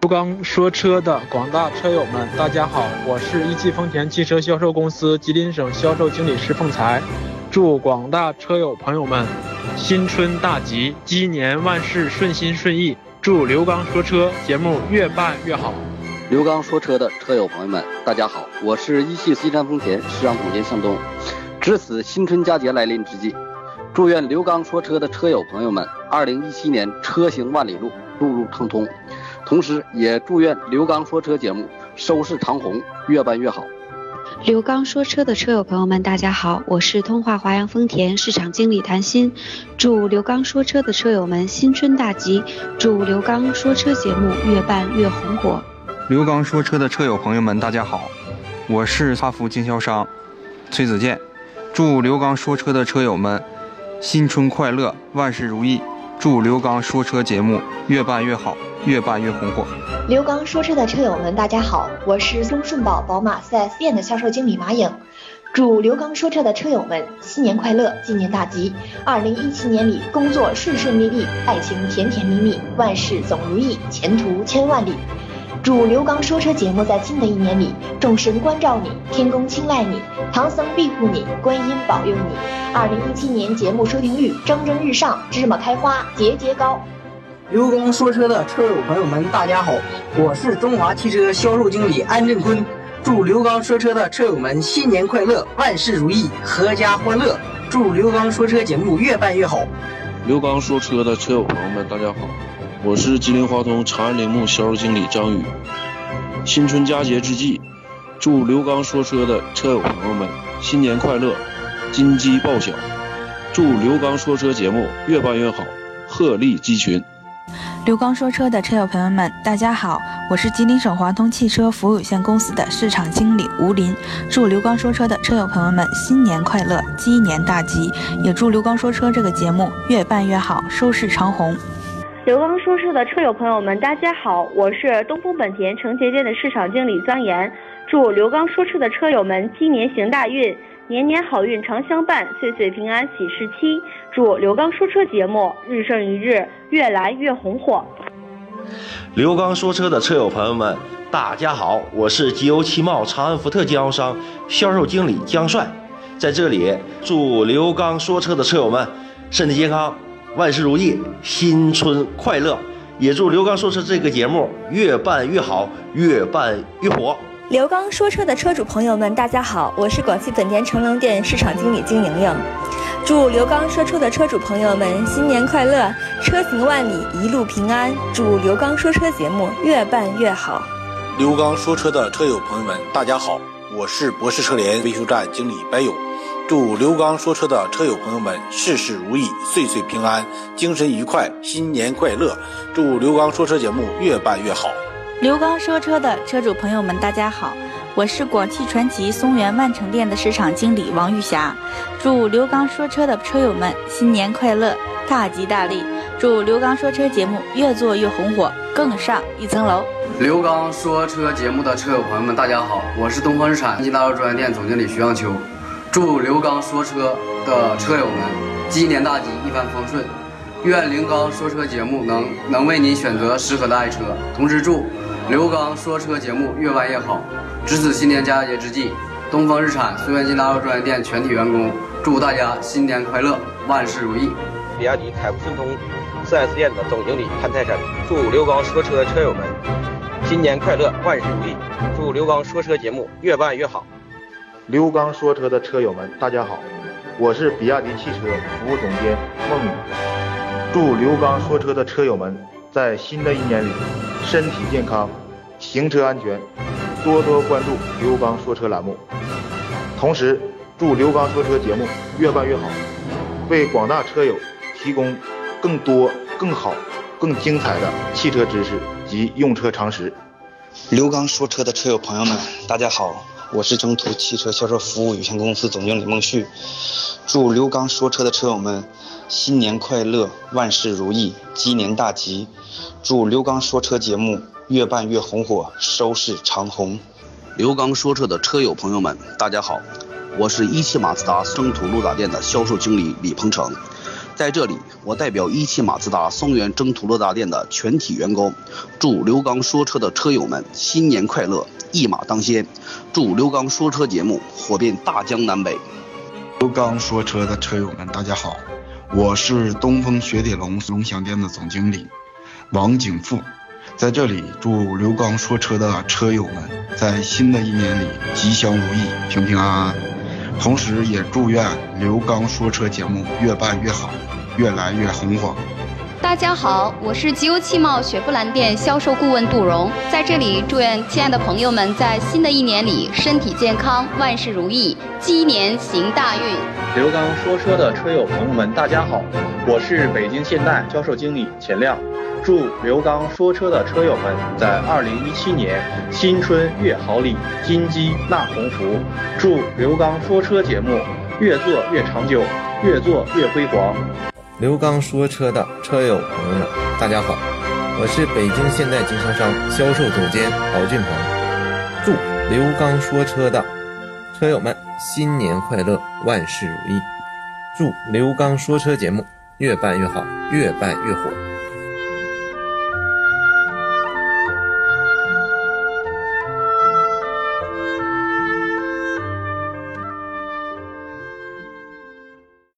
刘刚说车的广大车友们，大家好，我是一汽丰田汽车销售公司吉林省销售经理石凤才，祝广大车友朋友们新春大吉，鸡年万事顺心顺意，祝刘刚说车节目越办越好。刘刚说车的车友朋友们，大家好，我是一汽西山丰田市场总监向东。值此新春佳节来临之际，祝愿刘刚说车的车友朋友们，二零一七年车行万里路，路路畅通。同时，也祝愿刘刚说车节目收视长虹，越办越好。刘刚说车的车友朋友们，大家好，我是通化华阳丰田市场经理谭鑫。祝刘刚说车的车友们新春大吉，祝刘刚说车节目越办越红火。刘刚说车的车友朋友们，大家好，我是哈弗经销商崔子健。祝刘刚说车的车友们新春快乐，万事如意。祝刘刚说车节目越办越好，越办越红火。刘刚说车的车友们，大家好，我是松顺宝宝马 4S 店的销售经理马颖。祝刘刚说车的车友们新年快乐，鸡年大吉！二零一七年里工作顺顺利利，爱情甜甜蜜蜜，万事总如意，前途千万里。祝刘刚说车节目在新的一年里，众神关照你，天公青睐你，唐僧庇护你，观音保佑你。二零一七年节目收听率蒸蒸日上，芝麻开花节节高。刘刚说车的车友朋友们，大家好，我是中华汽车销售经理安振坤。祝刘刚说车的车友们新年快乐，万事如意，阖家欢乐。祝刘刚说车节目越办越好。刘刚说车的车友朋友们，大家好。我是吉林华通长安铃木销售经理张宇。新春佳节之际，祝刘刚说车的车友朋友们新年快乐，金鸡报晓！祝刘刚说车节目越办越好，鹤立鸡群！刘刚说车的车友朋友们，大家好，我是吉林省华通汽车服务有限公司的市场经理吴林。祝刘刚说车的车友朋友们新年快乐，鸡年大吉！也祝刘刚说车这个节目越办越好，收视长虹。刘刚说车的车友朋友们，大家好，我是东风本田成杰店的市场经理张岩。祝刘刚说车的车友们鸡年行大运，年年好运常相伴，岁岁平安喜事期。祝刘刚说车节目日胜一日，越来越红火。刘刚说车的车友朋友们，大家好，我是吉欧汽贸长安福特经销商销售经理江帅，在这里祝刘刚说车的车友们身体健康。万事如意，新春快乐！也祝刘刚说车这个节目越办越好，越办越火。刘刚说车的车主朋友们，大家好，我是广汽本田成龙店市场经理金莹莹。祝刘刚说车的车主朋友们新年快乐，车行万里，一路平安。祝刘刚说车节目越办越好。刘刚说车的车友朋友们，大家好，我是博士车联维修站经理白勇。祝刘刚说车的车友朋友们事事如意，岁岁平安，精神愉快，新年快乐！祝刘刚说车节目越办越好。刘刚说车的车主朋友们，大家好，我是广汽传祺松原万城店的市场经理王玉霞。祝刘刚说车的车友们新年快乐，大吉大利！祝刘刚说车节目越做越红火，更上一层楼。刘刚说车节目的车友朋友们，大家好，我是东风日产一汽大陆专卖店总经理徐向秋。祝刘刚说车的车友们鸡年大吉，一帆风顺。愿刘刚说车节目能能为您选择适合的爱车。同时祝刘刚说车节目越办越好。值此新年佳节之际，东风日产松原金大陆专卖店全体员工祝大家新年快乐，万事如意。比亚迪凯富顺通 4S 店的总经理潘泰山祝刘刚说车车友们新年快乐，万事如意。祝刘刚说车节目越办越好。刘刚说车的车友们，大家好，我是比亚迪汽车服务总监孟宇。祝刘刚说车的车友们在新的一年里身体健康，行车安全，多多关注刘刚说车栏目。同时，祝刘刚说车节目越办越好，为广大车友提供更多、更好、更精彩的汽车知识及用车常识。刘刚说车的车友朋友们，大家好。我是征途汽车销售服务有限公司总经理孟旭，祝刘刚说车的车友们新年快乐，万事如意，鸡年大吉！祝刘刚说车节目越办越红火，收视长虹。刘刚说车的车友朋友们，大家好，我是一汽马自达征途路达店的销售经理李鹏程，在这里，我代表一汽马自达松原征途乐大店的全体员工，祝刘刚说车的车友们新年快乐，一马当先！祝刘刚说车节目火遍大江南北。刘刚说车的车友们，大家好，我是东风雪铁龙龙翔店的总经理王景富，在这里祝刘刚说车的车友们在新的一年里吉祥如意、平平安安，同时也祝愿刘刚说车节目越办越好。越来越红火。大家好，我是吉欧汽贸雪佛兰店销售顾问杜荣，在这里祝愿亲爱的朋友们在新的一年里身体健康，万事如意，鸡年行大运。刘刚说车的车友朋友们，大家好，我是北京现代销售经理钱亮，祝刘刚说车的车友们在二零一七年新春越好礼，金鸡纳鸿福，祝刘刚说车节目越做越长久。越做越辉煌。刘刚说车的车友朋友们，大家好，我是北京现代经销商销售总监郝俊鹏。祝刘刚说车的车友们新年快乐，万事如意。祝刘刚说车节目越办越好，越办越火。